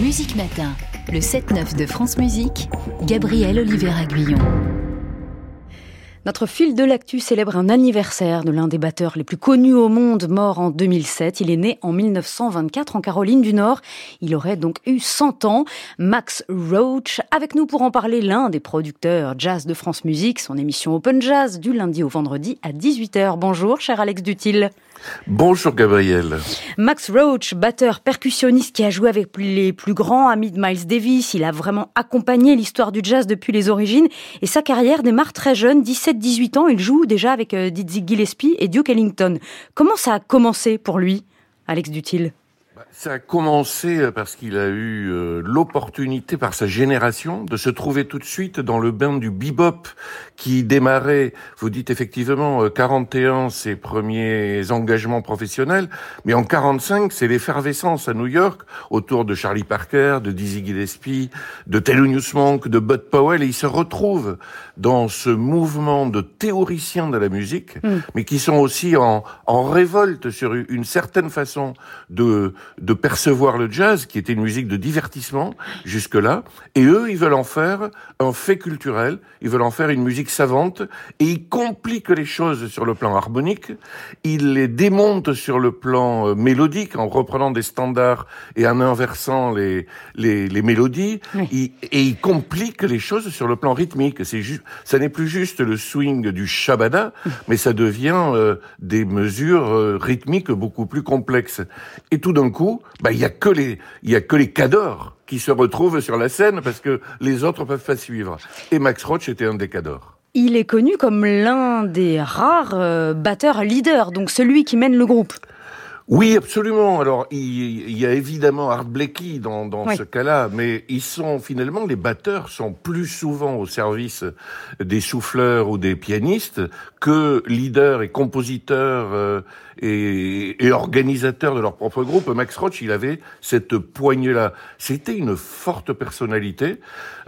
Musique Matin, le 7-9 de France Musique, Gabriel Oliver Aguillon. Notre fil de l'actu célèbre un anniversaire de l'un des batteurs les plus connus au monde, mort en 2007. Il est né en 1924 en Caroline du Nord. Il aurait donc eu 100 ans. Max Roach, avec nous pour en parler, l'un des producteurs jazz de France Musique, son émission Open Jazz du lundi au vendredi à 18h. Bonjour, cher Alex Dutil. Bonjour Gabriel. Max Roach, batteur percussionniste qui a joué avec les plus grands amis de Miles Davis, il a vraiment accompagné l'histoire du jazz depuis les origines et sa carrière démarre très jeune, 17-18 ans, il joue déjà avec euh, Dizzy Gillespie et Duke Ellington. Comment ça a commencé pour lui, Alex Dutil ça a commencé euh, parce qu'il a eu euh, l'opportunité par sa génération de se trouver tout de suite dans le bain du bebop qui démarrait, vous dites effectivement, 41 euh, ses premiers engagements professionnels, mais en 45 c'est l'effervescence à New York autour de Charlie Parker, de Dizzy Gillespie, de Thelonious Monk, de Bud Powell et il se retrouve dans ce mouvement de théoriciens de la musique, mm. mais qui sont aussi en, en révolte sur une certaine façon de de percevoir le jazz, qui était une musique de divertissement jusque-là, et eux, ils veulent en faire un fait culturel, ils veulent en faire une musique savante, et ils compliquent les choses sur le plan harmonique, ils les démontent sur le plan euh, mélodique, en reprenant des standards et en inversant les, les, les mélodies, et ils compliquent les choses sur le plan rythmique. C'est juste, ça n'est plus juste le swing du shabada, mais ça devient euh, des mesures euh, rythmiques beaucoup plus complexes. Et tout d'un bah, il y a que les, il y a que les cadors qui se retrouvent sur la scène parce que les autres peuvent pas suivre. Et Max Roach était un des cadors. Il est connu comme l'un des rares euh, batteurs leaders, donc celui qui mène le groupe. Oui, absolument. Alors, il, y a évidemment Art Blakey dans, dans ce cas-là, mais ils sont finalement les batteurs sont plus souvent au service des souffleurs ou des pianistes que leaders et compositeurs euh, et, et, organisateurs de leur propre groupe. Max Roach, il avait cette poignée-là. C'était une forte personnalité.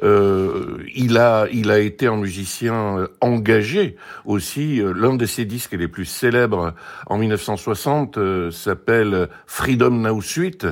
Euh, il a, il a été un musicien engagé aussi. L'un de ses disques les plus célèbres en 1960 s'appelle Freedom Now Suite.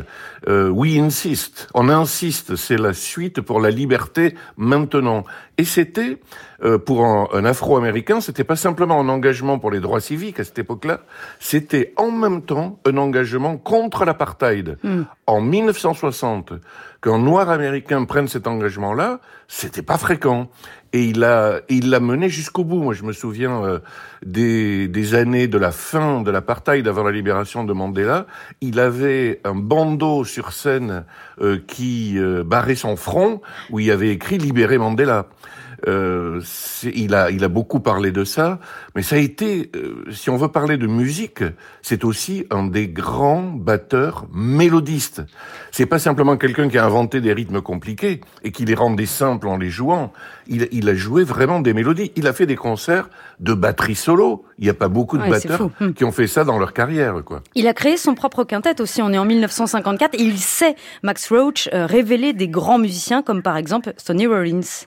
Euh, We Insist. On insiste, c'est la suite pour la liberté maintenant. Et c'était, euh, pour un, un Afro-Américain, c'était pas simplement un engagement pour les droits civiques à cette époque-là, c'était en même temps un engagement contre l'apartheid. Hmm. En 1960, qu'un noir américain prenne cet engagement-là, c'était pas fréquent. Et il il l'a mené jusqu'au bout. Moi, je me souviens euh, des, des années de la fin de l'apartheid avant la libération de Mandela. Il avait un bandeau sur scène euh, qui euh, barrait son front où il avait écrit "Libérer Mandela". Euh, il a, il a beaucoup parlé de ça, mais ça a été, euh, si on veut parler de musique, c'est aussi un des grands batteurs mélodistes. C'est pas simplement quelqu'un qui a inventé des rythmes compliqués et qui les rendait simples en les jouant. Il, il a joué vraiment des mélodies. Il a fait des concerts de batterie solo. Il n'y a pas beaucoup de batteurs hmm. qui ont fait ça dans leur carrière, quoi. Il a créé son propre quintet aussi. On est en 1954 et il sait, Max Roach, euh, révéler des grands musiciens comme par exemple Sonny Rollins.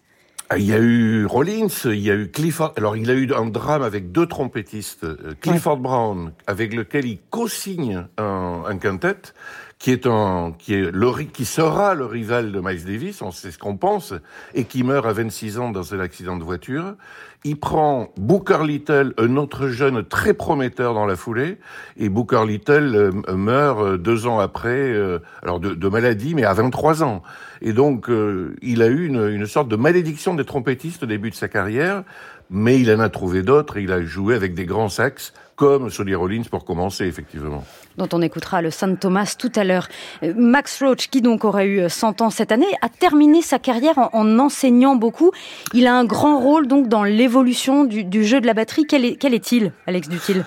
Ah, il y a eu Rollins, il y a eu Clifford. Alors, il a eu un drame avec deux trompettistes, euh, Clifford Brown, avec lequel il co-signe un, un quintet, qui est un, qui est le, qui sera le rival de Miles Davis, on sait ce qu'on pense, et qui meurt à 26 ans dans un accident de voiture. Il prend Booker Little, un autre jeune très prometteur dans la foulée, et Booker Little euh, meurt euh, deux ans après, alors de, maladie, mais à 23 ans. Et donc, euh, il a eu une, une, sorte de malédiction des trompettistes au début de sa carrière, mais il en a trouvé d'autres. Il a joué avec des grands sax, comme Sonny Rollins pour commencer, effectivement. Dont on écoutera le Saint Thomas tout à l'heure. Euh, Max Roach, qui donc aurait eu 100 ans cette année, a terminé sa carrière en, en enseignant beaucoup. Il a un grand rôle donc dans l'évolution du, jeu de la batterie. Quel est-il, Alex Dutil?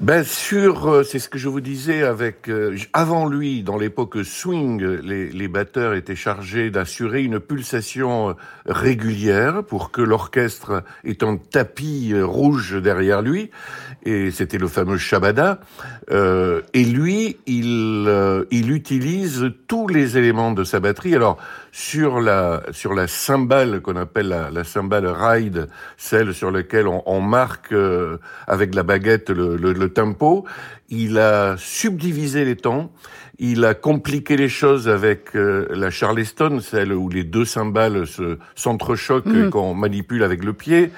Ben sûr, euh, c'est ce que je vous disais avec euh, avant lui, dans l'époque swing, les, les, batteurs étaient chargés d'assurer une pulsation euh, régulière pour que l'orchestre ait un tapis rouge derrière lui, et c'était le fameux shabada. et lui, il il utilise tous les éléments de sa batterie. Alors sur la sur la cymbale qu'on appelle la, la, cymbale ride, celle sur laquelle on, on marque euh, avec la baguette le, le, le, tempo. Il a subdivisé les temps. Il a compliqué les choses avec euh, la Charleston, celle où les deux cymbales se s'entrechoquent et mhm. qu'on manipule avec le pied.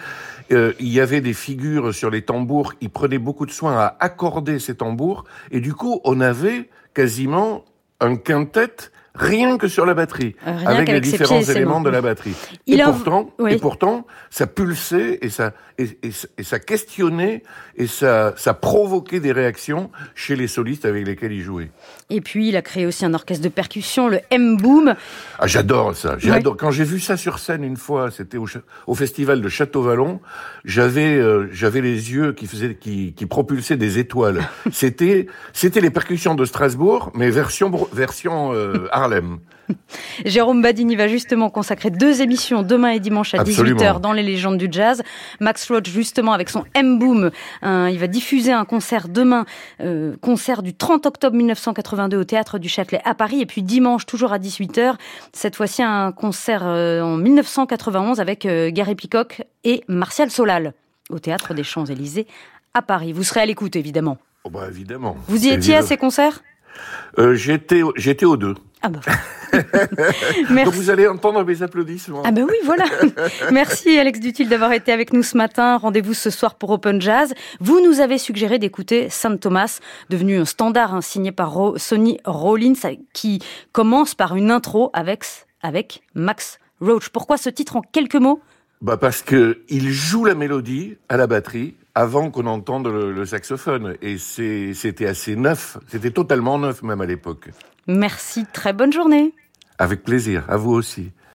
Euh, il y avait des figures sur les tambours. Il prenait beaucoup de soin à accorder ces tambours. Et du coup, on avait quasiment un quintet rien que sur la batterie, avec les différents éléments de la batterie. et, pourtant, et pourtant, ça pulsait et ça, et, et, ça questionnait et ça, ça provoquait des réactions chez les solistes avec lesquels il jouait. Et puis, il a créé aussi un orchestre de percussion, le M-Boom. Ah, j'adore ça. J'adore. Quand j'ai vu ça sur scène une fois, c'était au, au, festival de Château-Vallon, j'avais, euh, j'avais les yeux qui faisaient, qui, qui propulsaient des étoiles. c'était, c'était les percussions de Strasbourg, mais version, version euh, Harlem. Jérôme Badini va justement consacrer deux émissions demain et dimanche à 18h dans les légendes du jazz. Max Roach justement avec son M-Boom, il va diffuser un concert demain, euh, concert du 30 octobre 1982 au théâtre du Châtelet à Paris et puis dimanche toujours à 18h, cette fois-ci un concert euh, en 1991 avec euh, Gary Peacock et Martial Solal au théâtre des Champs-Élysées à Paris. Vous serez à l'écoute évidemment. Oh bah évidemment. Vous y étiez à ces concerts? J'étais aux deux. Ah bah. Merci. Donc vous allez entendre mes applaudissements. Ah ben oui, voilà. Merci Alex Dutil d'avoir été avec nous ce matin. Rendez-vous ce soir pour Open Jazz. Vous nous avez suggéré d'écouter Saint Thomas, devenu un standard hein, signé par Sonny Rollins, qui commence par une intro avec, avec Max Roach. Pourquoi ce titre en quelques mots? Bah parce que il joue la mélodie à la batterie avant qu'on entende le, le saxophone et c'était assez neuf, c'était totalement neuf même à l'époque. Merci, très bonne journée. Avec plaisir, à vous aussi.